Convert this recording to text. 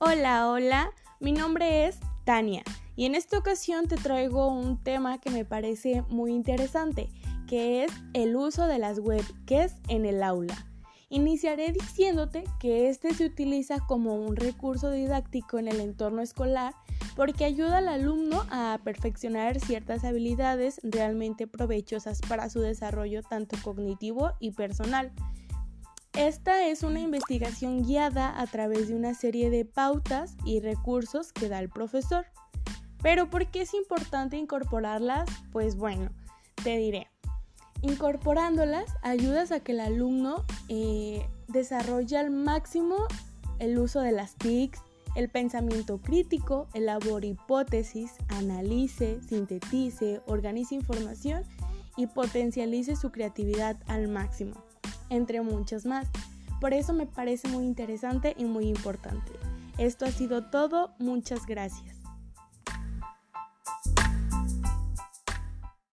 Hola, hola, mi nombre es Tania y en esta ocasión te traigo un tema que me parece muy interesante, que es el uso de las webcams en el aula. Iniciaré diciéndote que este se utiliza como un recurso didáctico en el entorno escolar porque ayuda al alumno a perfeccionar ciertas habilidades realmente provechosas para su desarrollo tanto cognitivo y personal. Esta es una investigación guiada a través de una serie de pautas y recursos que da el profesor. Pero ¿por qué es importante incorporarlas? Pues bueno, te diré. Incorporándolas ayudas a que el alumno eh, desarrolle al máximo el uso de las TICs, el pensamiento crítico, elabore hipótesis, analice, sintetice, organice información y potencialice su creatividad al máximo entre muchas más. Por eso me parece muy interesante y muy importante. Esto ha sido todo, muchas gracias.